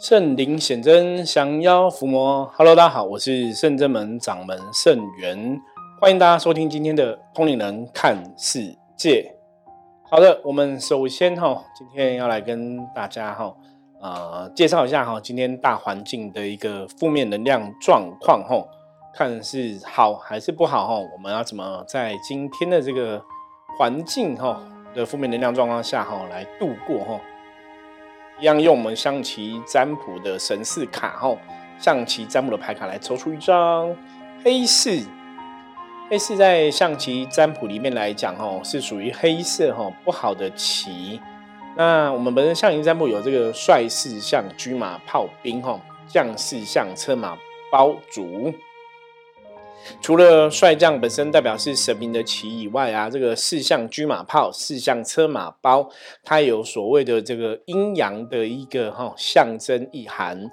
圣灵显真，降妖伏魔。Hello，大家好，我是圣真门掌门圣元，欢迎大家收听今天的通灵人看世界。好的，我们首先哈，今天要来跟大家哈，呃，介绍一下哈，今天大环境的一个负面能量状况哈，看是好还是不好哈，我们要怎么在今天的这个环境哈的负面能量状况下哈来度过哈？一样用我们象棋占卜的神士卡哈，象棋占卜的牌卡来抽出一张黑四。黑四在象棋占卜里面来讲哈，是属于黑色哈不好的棋。那我们本身象棋占卜有这个帅士象车马炮兵哈，将士象车马包卒。除了帅将本身代表是神明的旗以外啊，这个四象车马炮、四象车马包，它有所谓的这个阴阳的一个哈象征意涵。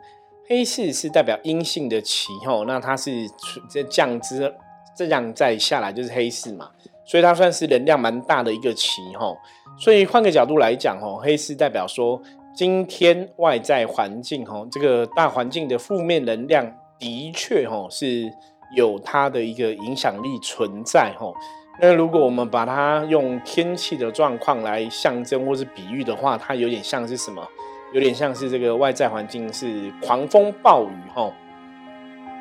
黑四是代表阴性的旗哈，那它是这降之这样再下来就是黑四嘛，所以它算是能量蛮大的一个旗哈。所以换个角度来讲哦，黑四代表说今天外在环境哈，这个大环境的负面能量的确哈是。有它的一个影响力存在哈，那如果我们把它用天气的状况来象征或是比喻的话，它有点像是什么？有点像是这个外在环境是狂风暴雨哈，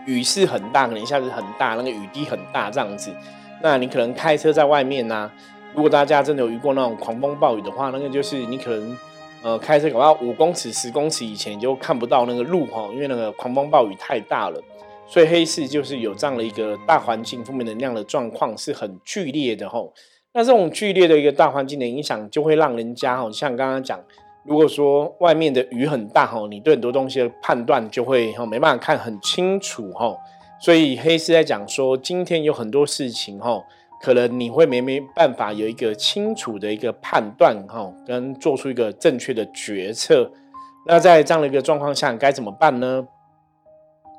雨势很大，可能一下子很大，那个雨滴很大这样子。那你可能开车在外面呢，如果大家真的有遇过那种狂风暴雨的话，那个就是你可能呃开车搞到五公尺、十公尺以前你就看不到那个路哈，因为那个狂风暴雨太大了。所以黑市就是有这样的一个大环境负面能量的状况是很剧烈的吼，那这种剧烈的一个大环境的影响，就会让人家吼，像刚刚讲，如果说外面的雨很大吼，你对很多东西的判断就会吼没办法看很清楚吼，所以黑市在讲说，今天有很多事情吼，可能你会没没办法有一个清楚的一个判断吼，跟做出一个正确的决策，那在这样的一个状况下，该怎么办呢？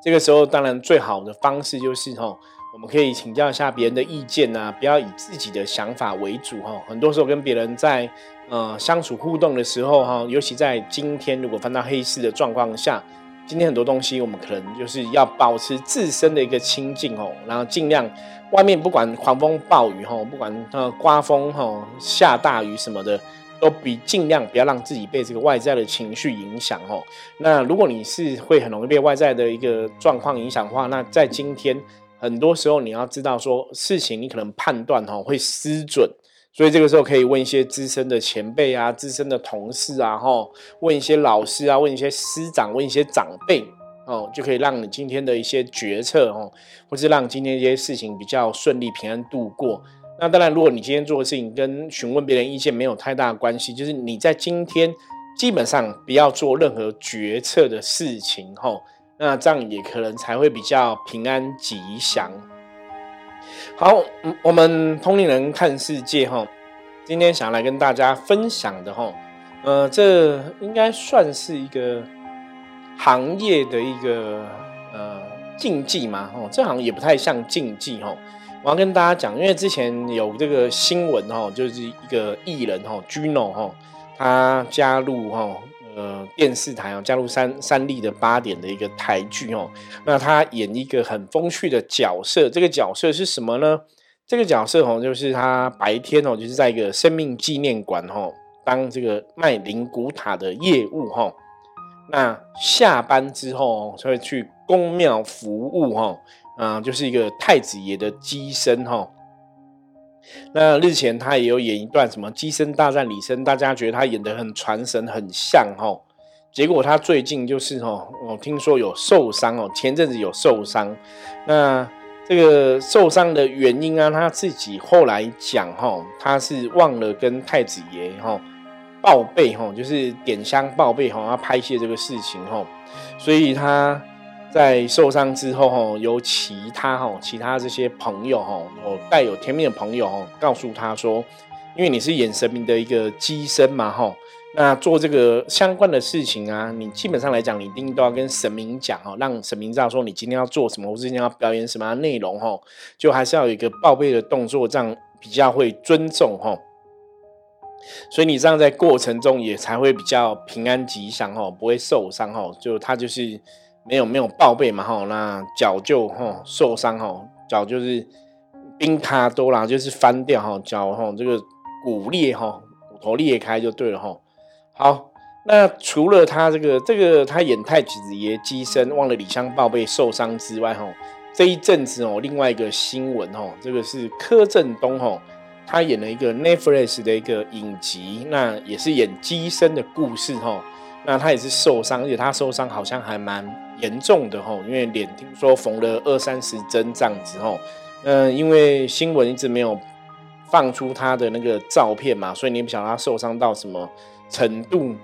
这个时候，当然最好的方式就是哈，我们可以请教一下别人的意见呐，不要以自己的想法为主哈。很多时候跟别人在呃相处互动的时候哈，尤其在今天如果翻到黑市的状况下，今天很多东西我们可能就是要保持自身的一个清净哦，然后尽量外面不管狂风暴雨哈，不管呃刮风哈，下大雨什么的。都比尽量不要让自己被这个外在的情绪影响哦。那如果你是会很容易被外在的一个状况影响的话，那在今天很多时候你要知道说事情你可能判断哈会失准，所以这个时候可以问一些资深的前辈啊、资深的同事啊、哈问一些老师啊、问一些师长、问一些长辈哦，就可以让你今天的一些决策哦，或是让今天一些事情比较顺利平安度过。那当然，如果你今天做的事情跟询问别人意见没有太大的关系，就是你在今天基本上不要做任何决策的事情，吼，那这样也可能才会比较平安吉祥。好，我们通灵人看世界，哈，今天想来跟大家分享的，哈，呃，这应该算是一个行业的一个呃禁忌嘛，吼，这好像也不太像禁忌，吼。我要跟大家讲，因为之前有这个新闻哈，就是一个艺人哈，Gino 哈，他加入哈呃电视台哦，加入三三立的八点的一个台剧哦，那他演一个很风趣的角色，这个角色是什么呢？这个角色哦，就是他白天哦，就是在一个生命纪念馆哈，当这个卖灵骨塔的业务哈，那下班之后就会去公庙服务哈。啊，就是一个太子爷的机身哈。那日前他也有演一段什么机身大战李生，大家觉得他演的很传神，很像哈。结果他最近就是哈，我听说有受伤哦，前阵子有受伤。那这个受伤的原因啊，他自己后来讲哈，他是忘了跟太子爷哈报备哈，就是点香报备哈，要拍摄这个事情哈，所以他。在受伤之后，哈，有其他哈，其他这些朋友哈，有带有天命的朋友哈，告诉他说，因为你是演神明的一个机身嘛，哈，那做这个相关的事情啊，你基本上来讲，你一定都要跟神明讲哈，让神明知道说你今天要做什么，或者今天要表演什么内容哈，就还是要有一个报备的动作，这样比较会尊重哈。所以你这样在过程中也才会比较平安吉祥哦，不会受伤哦。就他就是没有没有报备嘛哈，那脚就哈受伤哈，脚就是冰卡多啦，就是翻掉哈，脚哈这个骨裂哈，骨头裂开就对了哈。好，那除了他这个这个他演太子爷机身忘了李湘报备受伤之外哈，这一阵子哦，另外一个新闻哦，这个是柯震东哈。他演了一个 Netflix 的一个影集，那也是演机身的故事哈。那他也是受伤，而且他受伤好像还蛮严重的吼，因为脸听说缝了二三十针这样子吼。嗯，因为新闻一直没有放出他的那个照片嘛，所以你不晓得他受伤到什么程度。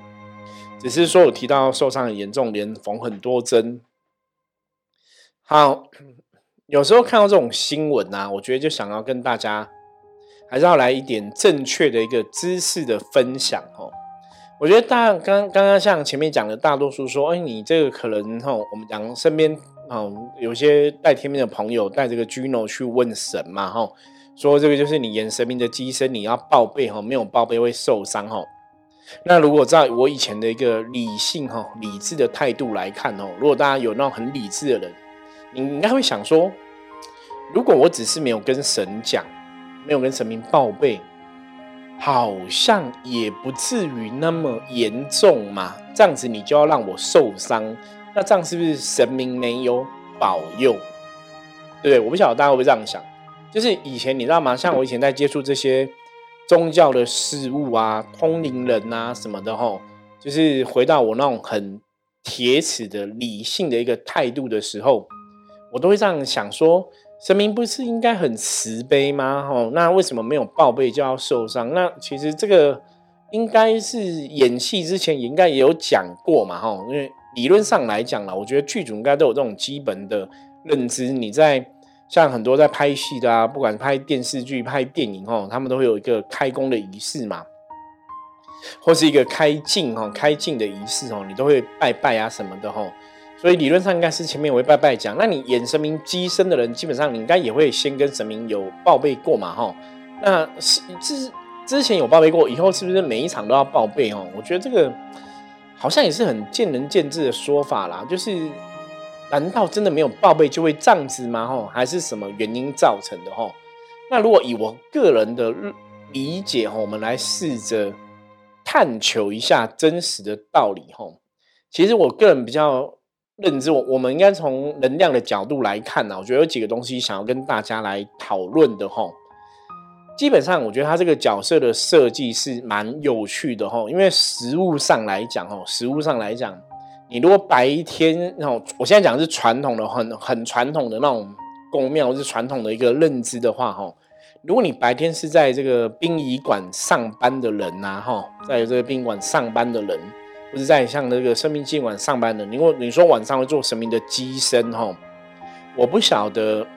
只是说有提到受伤很严重，连缝很多针。好，有时候看到这种新闻啊，我觉得就想要跟大家。还是要来一点正确的一个知识的分享哦。我觉得大刚刚刚像前面讲的，大多数说，哎，你这个可能哈，我们讲身边哦，有些带天命的朋友带这个 Gino 去问神嘛哈，说这个就是你演神明的机身，你要报备哈，没有报备会受伤哈。那如果在我以前的一个理性哈、理智的态度来看哦，如果大家有那种很理智的人，你应该会想说，如果我只是没有跟神讲。没有跟神明报备，好像也不至于那么严重嘛。这样子你就要让我受伤，那这样是不是神明没有保佑？对？我不晓得大家会不会这样想。就是以前你知道吗？像我以前在接触这些宗教的事物啊、通灵人啊什么的吼，就是回到我那种很铁齿的理性的一个态度的时候，我都会这样想说。神明不是应该很慈悲吗？吼，那为什么没有报备就要受伤？那其实这个应该是演戏之前应该也有讲过嘛，吼，因为理论上来讲了，我觉得剧组应该都有这种基本的认知。你在像很多在拍戏的啊，不管拍电视剧、拍电影，吼，他们都会有一个开工的仪式嘛，或是一个开镜，吼，开镜的仪式，吼，你都会拜拜啊什么的，吼。所以理论上应该是前面我会拜拜讲，那你演神明机身的人，基本上你应该也会先跟神明有报备过嘛，哈。那是之之前有报备过，以后是不是每一场都要报备？哦，我觉得这个好像也是很见仁见智的说法啦。就是难道真的没有报备就会这样子吗？哈，还是什么原因造成的？哈，那如果以我个人的理解，哈，我们来试着探求一下真实的道理，哈。其实我个人比较。认知我，我们应该从能量的角度来看呢。我觉得有几个东西想要跟大家来讨论的哈。基本上，我觉得他这个角色的设计是蛮有趣的哈。因为实物上来讲哦，实物上来讲，你如果白天，然后我现在讲的是传统的、很很传统的那种宫庙，是传统的一个认知的话哈。如果你白天是在这个殡仪馆上班的人呐哈，在这个殡仪馆上班的人。不是在像那个生命尽晚上班的，你果你说晚上会做神明的机身哈，我不晓得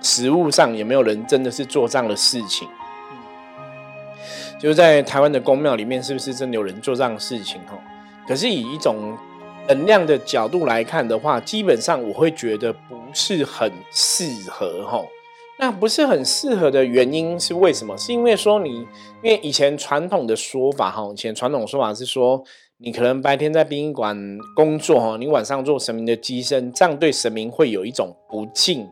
实物上有没有人真的是做这样的事情。就是在台湾的宫庙里面，是不是真的有人做这样的事情哈？可是以一种能量的角度来看的话，基本上我会觉得不是很适合哈。那不是很适合的原因是为什么？是因为说你，因为以前传统的说法哈，以前传统说法是说。你可能白天在殡仪馆工作哈，你晚上做神明的机身，这样对神明会有一种不敬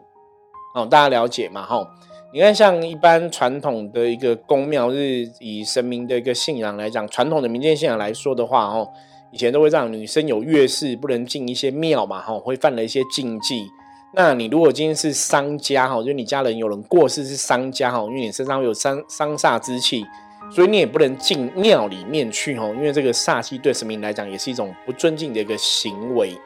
哦。大家了解嘛？哈，你看像一般传统的一个宫庙，是以神明的一个信仰来讲，传统的民间信仰来说的话，哦，以前都会让女生有月事不能进一些庙嘛，哈，会犯了一些禁忌。那你如果今天是商家哈，就你家人有人过世是商家哈，因为你身上有伤伤煞之气。所以你也不能进庙里面去哦，因为这个煞气对神明来讲也是一种不尊敬的一个行为。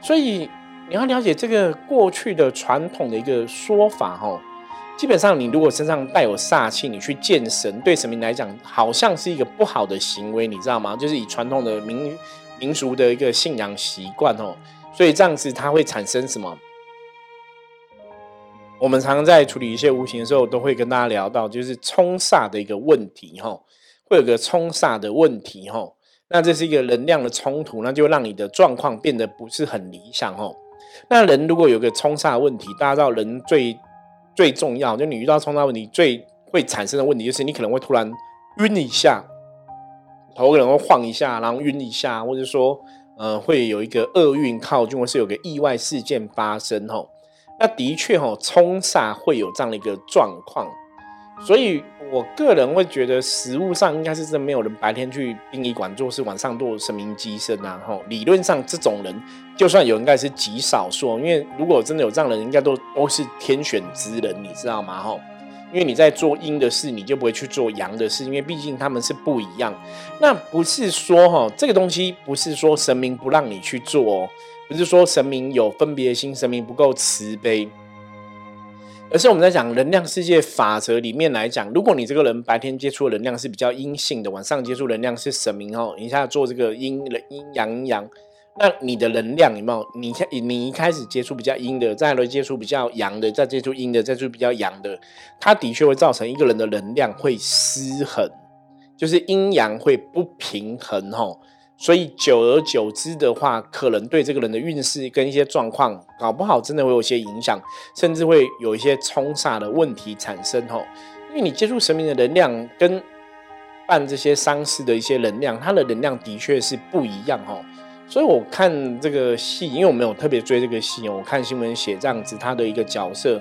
所以你要了解这个过去的传统的一个说法哦，基本上你如果身上带有煞气，你去见神，对神明来讲好像是一个不好的行为，你知道吗？就是以传统的民民俗的一个信仰习惯哦，所以这样子它会产生什么？我们常常在处理一些无形的时候，都会跟大家聊到，就是冲煞的一个问题，哈，会有个冲煞的问题，哈，那这是一个能量的冲突，那就让你的状况变得不是很理想，哈。那人如果有个冲煞问题，大家知道人最最重要，就你遇到冲煞问题最会产生的问题，就是你可能会突然晕一下，头可能会晃一下，然后晕一下，或者说呃会有一个厄运靠近，或是有个意外事件发生吼。那的确吼，冲煞会有这样的一个状况，所以我个人会觉得，实物上应该是真没有人白天去殡仪馆做事，晚上做神明机身啊。吼，理论上这种人，就算有，应该是极少数。因为如果真的有这样的人，应该都都是天选之人，你知道吗？吼，因为你在做阴的事，你就不会去做阳的事，因为毕竟他们是不一样。那不是说哈，这个东西不是说神明不让你去做哦。不是说神明有分别心，神明不够慈悲，而是我们在讲能量世界法则里面来讲，如果你这个人白天接触的能量是比较阴性的，晚上接触能量是神明哦，一下做这个阴阴阳阳，那你的能量有没有？你看你一开始接触比较阴的，再来接触比较阳的，再接触阴的，再接触比较阳的，它的确会造成一个人的能量会失衡，就是阴阳会不平衡哦。所以久而久之的话，可能对这个人的运势跟一些状况，搞不好真的会有些影响，甚至会有一些冲煞的问题产生吼。因为你接触神明的能量，跟办这些丧事的一些能量，它的能量的确是不一样吼。所以我看这个戏，因为我没有特别追这个戏，我看新闻写这样子，他的一个角色，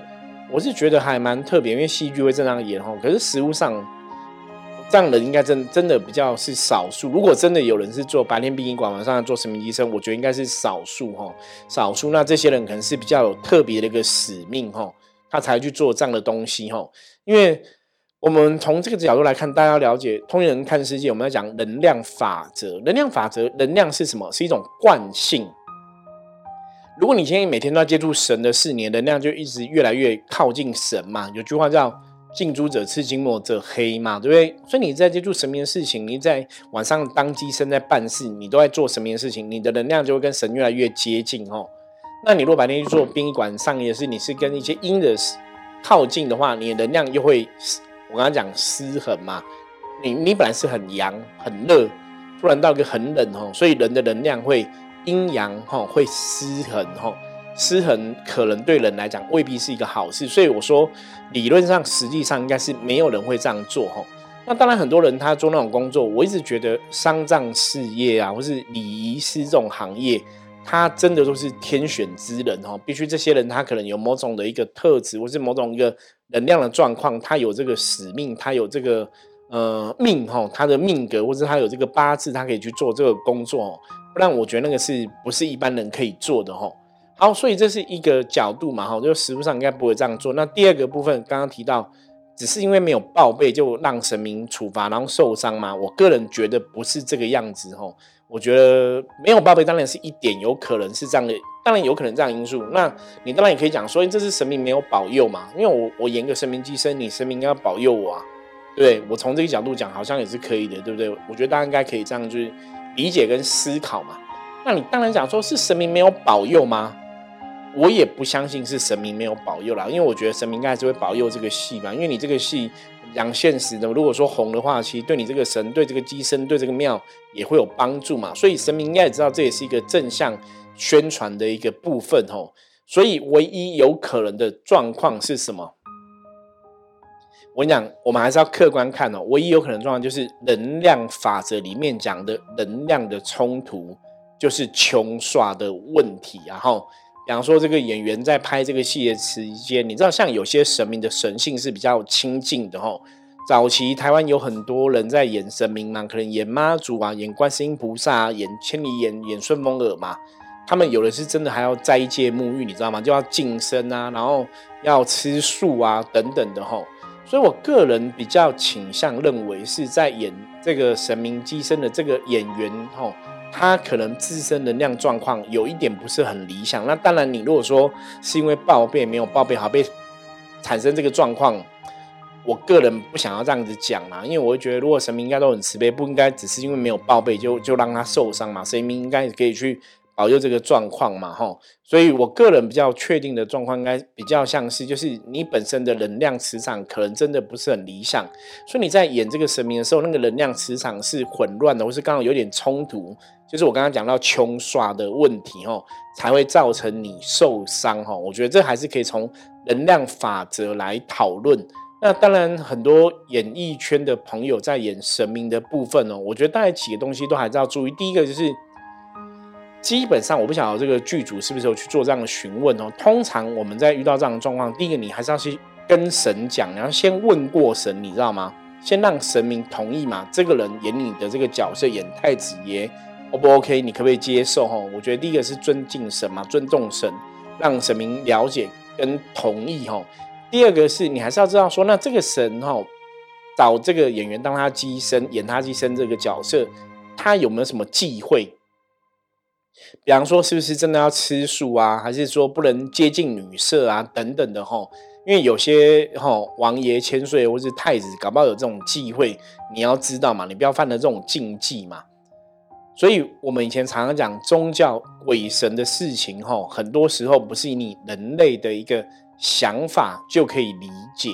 我是觉得还蛮特别，因为戏剧会这样演吼。可是实物上。这样的应该真真的比较是少数。如果真的有人是做白天殡仪馆，晚上做神明医生，我觉得应该是少数哈。少数，那这些人可能是比较有特别的一个使命哈，他才去做这样的东西哈。因为我们从这个角度来看，大家了解通人看世界，我们要讲能量法则。能量法则，能量是什么？是一种惯性。如果你今天每天都要接触神的事，你能量就一直越来越靠近神嘛。有句话叫。近朱者赤，近墨者黑嘛，对不对？所以你在接触神明的事情，你在晚上当机身在办事，你都在做神明的事情，你的能量就会跟神越来越接近哦。那你如果白天去做殡仪馆上也是，你是跟一些阴的靠近的话，你的能量又会我刚刚讲失衡嘛。你你本来是很阳很热，突然到一个很冷哦，所以人的能量会阴阳哈会失衡哈。失衡可能对人来讲未必是一个好事，所以我说理论上实际上应该是没有人会这样做哈。那当然很多人他做那种工作，我一直觉得丧葬事业啊，或是礼仪师这种行业，他真的都是天选之人哈。必须这些人他可能有某种的一个特质，或是某种一个能量的状况，他有这个使命，他有这个呃命哈，他的命格或者他有这个八字，他可以去做这个工作。不然我觉得那个是不是一般人可以做的哈？好，所以这是一个角度嘛，哈，就实物上应该不会这样做。那第二个部分，刚刚提到，只是因为没有报备就让神明处罚，然后受伤嘛？我个人觉得不是这个样子，哈。我觉得没有报备，当然是一点有可能是这样的，当然有可能这样因素。那你当然也可以讲说，这是神明没有保佑嘛？因为我我演个神明寄生，你神明要保佑我啊，对我从这个角度讲，好像也是可以的，对不对？我觉得大家应该可以这样去理解跟思考嘛。那你当然讲说是神明没有保佑吗？我也不相信是神明没有保佑啦，因为我觉得神明应该还是会保佑这个戏吧。因为你这个戏讲现实的，如果说红的话，其实对你这个神、对这个机身、对这个庙也会有帮助嘛。所以神明应该也知道这也是一个正向宣传的一个部分吼。所以唯一有可能的状况是什么？我跟你讲，我们还是要客观看哦。唯一有可能状况就是能量法则里面讲的能量的冲突，就是穷刷的问题，然后。比方说，这个演员在拍这个戏的时间，你知道，像有些神明的神性是比较亲近的吼。早期台湾有很多人在演神明嘛，可能演妈祖啊，演观世音菩萨啊，演千里眼、演顺风耳嘛。他们有的是真的还要斋戒沐浴，你知道吗？就要净身啊，然后要吃素啊，等等的吼。所以我个人比较倾向认为，是在演这个神明机身的这个演员吼。他可能自身能量状况有一点不是很理想，那当然，你如果说是因为报备没有报备好被产生这个状况，我个人不想要这样子讲啦，因为我会觉得，如果神明应该都很慈悲，不应该只是因为没有报备就就让他受伤嘛，神明应该可以去。保佑这个状况嘛，吼，所以我个人比较确定的状况，应该比较像是，就是你本身的能量磁场可能真的不是很理想，所以你在演这个神明的时候，那个能量磁场是混乱的，或是刚好有点冲突，就是我刚刚讲到穷刷的问题，吼，才会造成你受伤，吼，我觉得这还是可以从能量法则来讨论，那当然，很多演艺圈的朋友在演神明的部分哦，我觉得大概几个东西都还是要注意。第一个就是，基本上我不晓得这个剧组是不是有去做这样的询问哦。通常我们在遇到这样的状况，第一个你还是要去跟神讲，然后先问过神，你知道吗？先让神明同意嘛。这个人演你的这个角色，演太子爷，O 不 OK？你可不可以接受？哈，我觉得第一个是尊敬神嘛，尊重神，让神明了解跟同意，哈。第二个是你还是要知道说，那这个神哈找这个演员当他机身演他机身这个角色，他有没有什么忌讳？比方说是不是真的要吃素啊，还是说不能接近女色啊等等的吼？因为有些吼王爷千岁或是太子，搞不好有这种忌讳，你要知道嘛，你不要犯了这种禁忌嘛。所以我们以前常常讲宗教鬼神的事情吼，很多时候不是以你人类的一个。想法就可以理解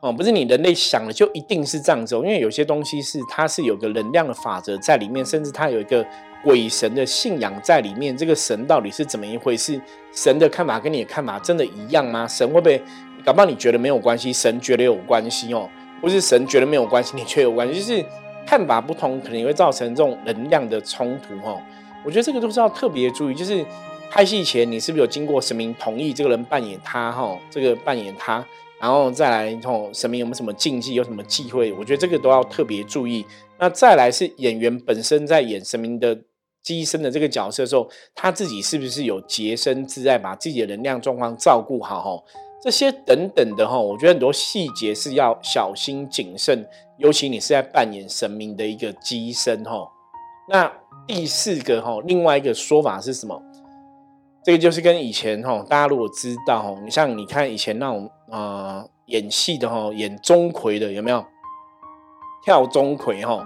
哦，不是你人类想的就一定是这样子，因为有些东西是它是有个能量的法则在里面，甚至它有一个鬼神的信仰在里面。这个神到底是怎么一回事？神的看法跟你的看法真的一样吗？神会不会搞不好你觉得没有关系，神觉得有关系哦，或是神觉得没有关系，你却有关系，就是看法不同，可能也会造成这种能量的冲突哦。我觉得这个都是要特别注意，就是。拍戏前，你是不是有经过神明同意？这个人扮演他，哈，这个扮演他，然后再来，吼，神明有没有什么禁忌，有什么忌讳？我觉得这个都要特别注意。那再来是演员本身在演神明的机身的这个角色的时候，他自己是不是有洁身自爱，把自己的能量状况照顾好？哈，这些等等的，哈，我觉得很多细节是要小心谨慎，尤其你是在扮演神明的一个机身，哈。那第四个，哈，另外一个说法是什么？这个就是跟以前哈，大家如果知道哈，你像你看以前那种呃演戏的哈，演钟馗的有没有？跳钟馗哈，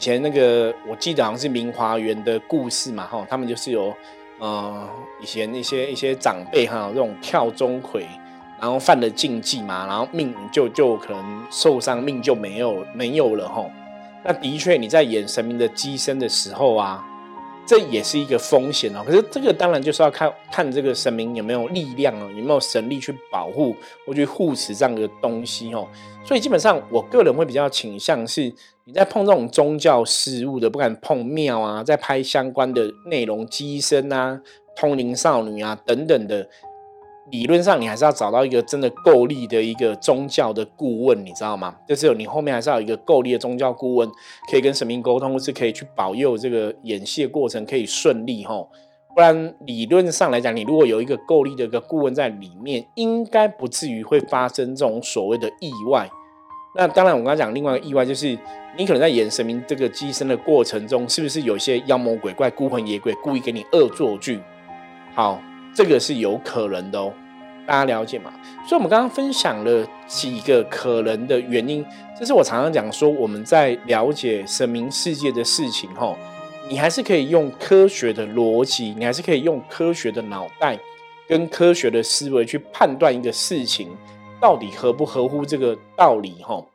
以前那个我记得好像是明华园的故事嘛哈，他们就是有呃以前那些一些长辈哈，这种跳钟馗，然后犯了禁忌嘛，然后命就就可能受伤，命就没有没有了哈。那的确你在演神明的机身的时候啊。这也是一个风险哦，可是这个当然就是要看看这个神明有没有力量哦，有没有神力去保护或去护持这样的东西哦。所以基本上，我个人会比较倾向是，你在碰这种宗教事物的，不敢碰庙啊，在拍相关的内容、机身啊、通灵少女啊等等的。理论上，你还是要找到一个真的够力的一个宗教的顾问，你知道吗？就是你后面还是要有一个够力的宗教顾问，可以跟神明沟通，是可以去保佑这个演戏的过程可以顺利哈。不然，理论上来讲，你如果有一个够力的一个顾问在里面，应该不至于会发生这种所谓的意外。那当然，我刚刚讲另外一个意外，就是你可能在演神明这个机身的过程中，是不是有一些妖魔鬼怪、孤魂野鬼故意给你恶作剧？好。这个是有可能的哦，大家了解吗？所以，我们刚刚分享了几个可能的原因。这是我常常讲说，我们在了解神明世界的事情，吼，你还是可以用科学的逻辑，你还是可以用科学的脑袋跟科学的思维去判断一个事情到底合不合乎这个道理，吼。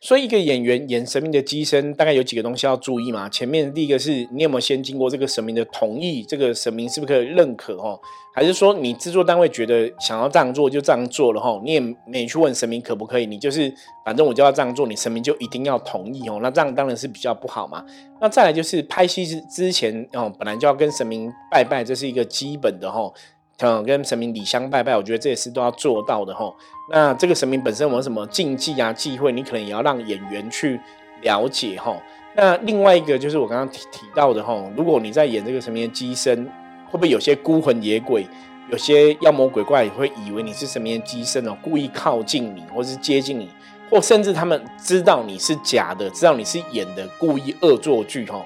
所以，一个演员演神明的机身，大概有几个东西要注意嘛？前面第一个是你有没有先经过这个神明的同意？这个神明是不是可以认可？哦？还是说你制作单位觉得想要这样做就这样做了？哈，你也没去问神明可不可以？你就是反正我就要这样做，你神明就一定要同意哦？那这样当然是比较不好嘛。那再来就是拍戏之之前哦，本来就要跟神明拜拜，这是一个基本的哈。嗯，跟神明礼相拜拜，我觉得这也是都要做到的哈。那这个神明本身有什么禁忌啊、忌讳，你可能也要让演员去了解哈。那另外一个就是我刚刚提提到的哈，如果你在演这个神明的机身，会不会有些孤魂野鬼、有些妖魔鬼怪也会以为你是神明的机身哦，故意靠近你，或是接近你，或甚至他们知道你是假的，知道你是演的，故意恶作剧哈？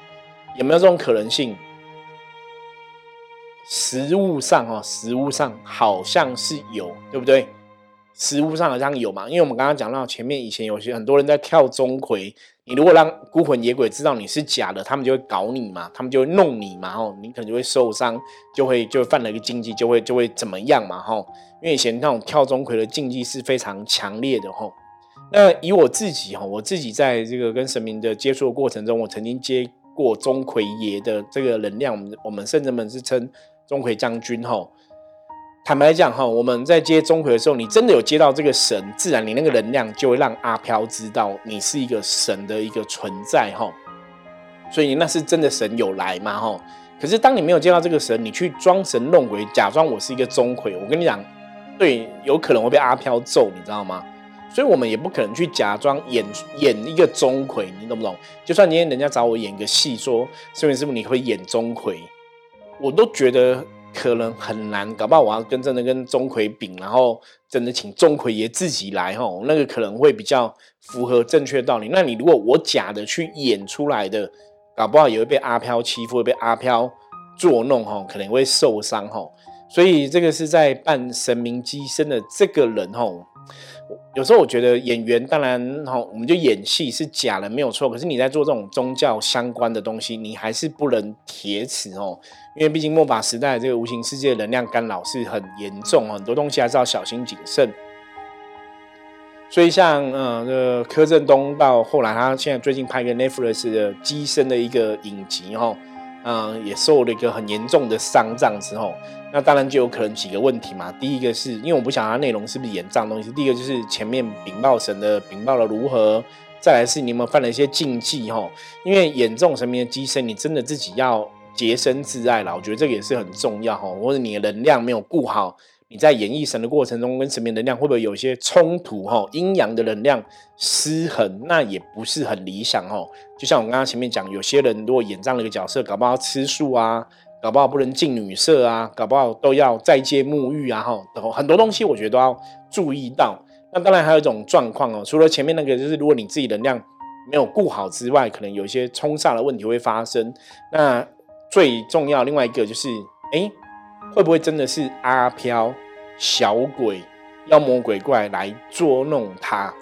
有没有这种可能性？实物上哦，实物上好像是有，对不对？实物上好像有嘛，因为我们刚刚讲到前面，以前有些很多人在跳钟馗，你如果让孤魂野鬼知道你是假的，他们就会搞你嘛，他们就会弄你嘛，吼，你可能就会受伤，就会就犯了一个禁忌，就会就会怎么样嘛，吼，因为以前那种跳钟馗的禁忌是非常强烈的，吼。那以我自己哈，我自己在这个跟神明的接触的过程中，我曾经接过钟馗爷的这个能量，我们我们甚至们是称。钟馗将军吼，坦白讲哈，我们在接钟馗的时候，你真的有接到这个神，自然你那个能量就会让阿飘知道你是一个神的一个存在哈。所以那是真的神有来嘛哈？可是当你没有接到这个神，你去装神弄鬼，假装我是一个钟馗，我跟你讲，对，有可能会被阿飘揍，你知道吗？所以我们也不可能去假装演演一个钟馗，你懂不懂？就算今天人家找我演个戏，说师傅师傅你会演钟馗，我都觉得可能很难，搞不好我要跟真的跟钟馗比，然后真的请钟馗爷自己来吼，那个可能会比较符合正确道理。那你如果我假的去演出来的，搞不好也会被阿飘欺负，会被阿飘捉弄吼，可能会受伤吼。所以这个是在扮神明机身的这个人吼。有时候我觉得演员当然哈，我们就演戏是假的没有错。可是你在做这种宗教相关的东西，你还是不能铁齿哦，因为毕竟末法时代这个无形世界能量干扰是很严重，很多东西还是要小心谨慎。所以像呃，柯震东到后来，他现在最近拍一个 Netflix 的机身的一个影集哈，嗯，也受了一个很严重的伤这之后。那当然就有可能几个问题嘛。第一个是因为我不想它内容是不是演脏东西。第一个就是前面禀报神的禀报了如何，再来是你有没有犯了一些禁忌哈。因为演这种神明的机身，你真的自己要洁身自爱了。我觉得这个也是很重要哈。或者你的能量没有顾好，你在演绎神的过程中跟神明能量会不会有一些冲突哈？阴阳的能量失衡，那也不是很理想哈。就像我刚刚前面讲，有些人如果演这样的一个角色，搞不好吃素啊。搞不好不能进女色啊，搞不好都要再接沐浴啊，哈，很多东西我觉得都要注意到。那当然还有一种状况哦，除了前面那个，就是如果你自己能量没有顾好之外，可能有一些冲煞的问题会发生。那最重要另外一个就是，哎，会不会真的是阿飘、小鬼、妖魔鬼怪来捉弄他？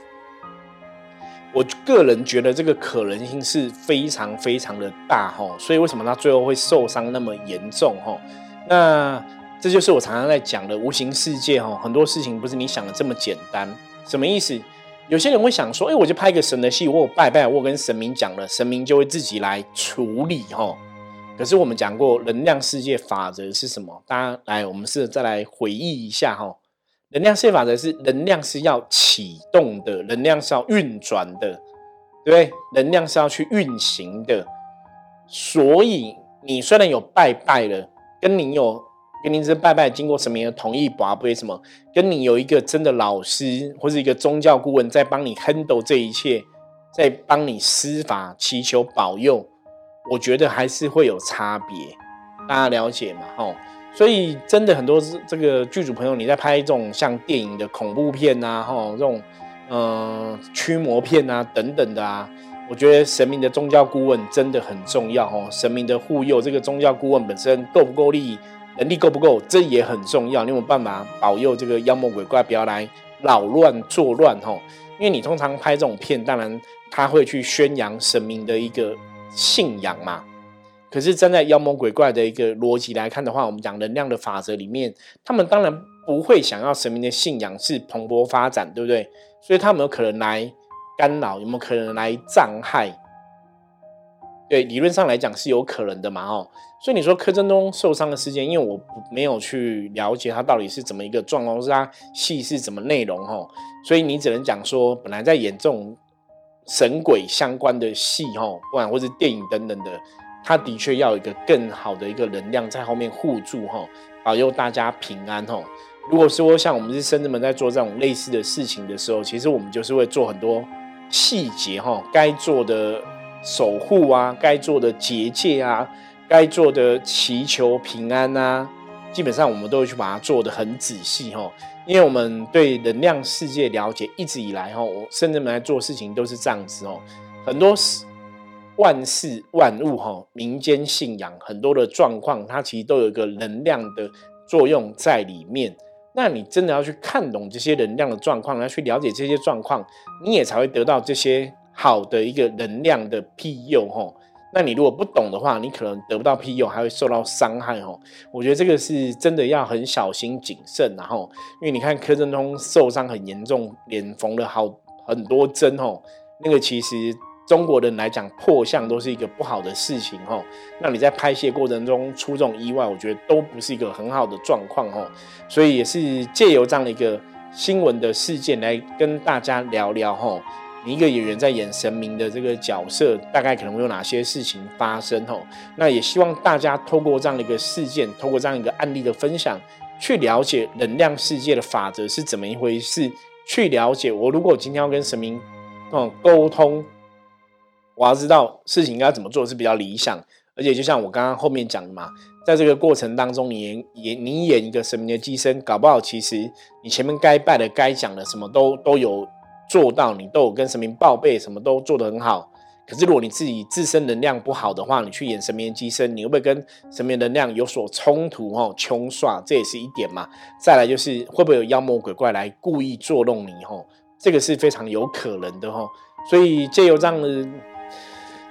我个人觉得这个可能性是非常非常的大哈，所以为什么他最后会受伤那么严重哈？那这就是我常常在讲的无形世界哈，很多事情不是你想的这么简单。什么意思？有些人会想说，哎，我就拍个神的戏，我拜拜，我跟神明讲了，神明就会自己来处理哈。可是我们讲过能量世界法则是什么？大家来，我们是再来回忆一下哈。能量界法则是能量是要启动的，能量是要运转的，对不对？能量是要去运行的。所以你虽然有拜拜了，跟你有跟您这拜拜经过神明的同意，不会什么，跟你有一个真的老师或者一个宗教顾问在帮你 handle 这一切，在帮你施法祈求保佑，我觉得还是会有差别。大家了解吗？吼。所以真的很多这个剧组朋友，你在拍这种像电影的恐怖片啊，哈，这种嗯驱魔片啊等等的啊，我觉得神明的宗教顾问真的很重要哦。神明的护佑，这个宗教顾问本身够不够力，能力够不够，这也很重要。你有办法保佑这个妖魔鬼怪不要来扰乱作乱吼？因为你通常拍这种片，当然他会去宣扬神明的一个信仰嘛。可是站在妖魔鬼怪的一个逻辑来看的话，我们讲能量的法则里面，他们当然不会想要神明的信仰是蓬勃发展，对不对？所以他们有可能来干扰，有没有可能来障害？对，理论上来讲是有可能的嘛，哦。所以你说柯震东受伤的事件，因为我没有去了解他到底是怎么一个状况，是他戏是怎么内容，哈。所以你只能讲说，本来在演这种神鬼相关的戏，哈，不管或是电影等等的。他的确要有一个更好的一个能量在后面护住哈，保佑大家平安哈。如果说像我们是深圳们在做这种类似的事情的时候，其实我们就是会做很多细节哈，该做的守护啊，该做的结界啊，该做的祈求平安啊，基本上我们都会去把它做的很仔细哈。因为我们对能量世界了解一直以来哈，我深圳们在做事情都是这样子哦，很多。万事万物哈，民间信仰很多的状况，它其实都有一个能量的作用在里面。那你真的要去看懂这些能量的状况，要去了解这些状况，你也才会得到这些好的一个能量的庇佑哈。那你如果不懂的话，你可能得不到庇佑，还会受到伤害哦。我觉得这个是真的要很小心谨慎，然后因为你看柯震东受伤很严重，脸缝了好很多针哦，那个其实。中国人来讲，破相都是一个不好的事情哈。那你在拍戏过程中出这种意外，我觉得都不是一个很好的状况哈。所以也是借由这样的一个新闻的事件来跟大家聊聊哈。你一个演员在演神明的这个角色，大概可能会有哪些事情发生哈？那也希望大家透过这样的一个事件，透过这样一个案例的分享，去了解能量世界的法则是怎么一回事，去了解我如果今天要跟神明嗯沟通。我要知道事情应该怎么做是比较理想，而且就像我刚刚后面讲的嘛，在这个过程当中，你演你演一个神明的机身，搞不好其实你前面该拜的、该讲的什么都都有做到，你都有跟神明报备，什么都做得很好。可是如果你自己自身能量不好的话，你去演神明的机身，你会不会跟神明能量有所冲突？哦，穷耍，这也是一点嘛。再来就是会不会有妖魔鬼怪来故意作弄你？吼，这个是非常有可能的，吼。所以借由这样的。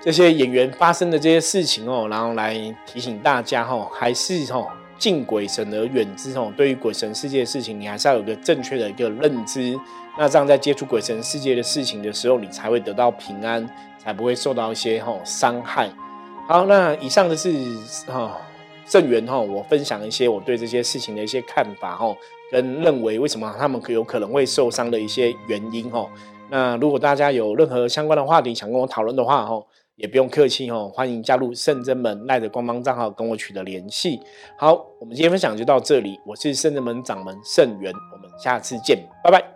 这些演员发生的这些事情哦，然后来提醒大家哈，还是哈敬鬼神而远之哦。对于鬼神世界的事情，你还是要有个正确的一个认知。那这样在接触鬼神世界的事情的时候，你才会得到平安，才不会受到一些哈伤害。好，那以上的是哈正源哈，我分享一些我对这些事情的一些看法哈，跟认为为什么他们可有可能会受伤的一些原因哈。那如果大家有任何相关的话题想跟我讨论的话哈。也不用客气哦，欢迎加入圣真门赖的官方账号跟我取得联系。好，我们今天分享就到这里，我是圣真门掌门圣元，我们下次见，拜拜。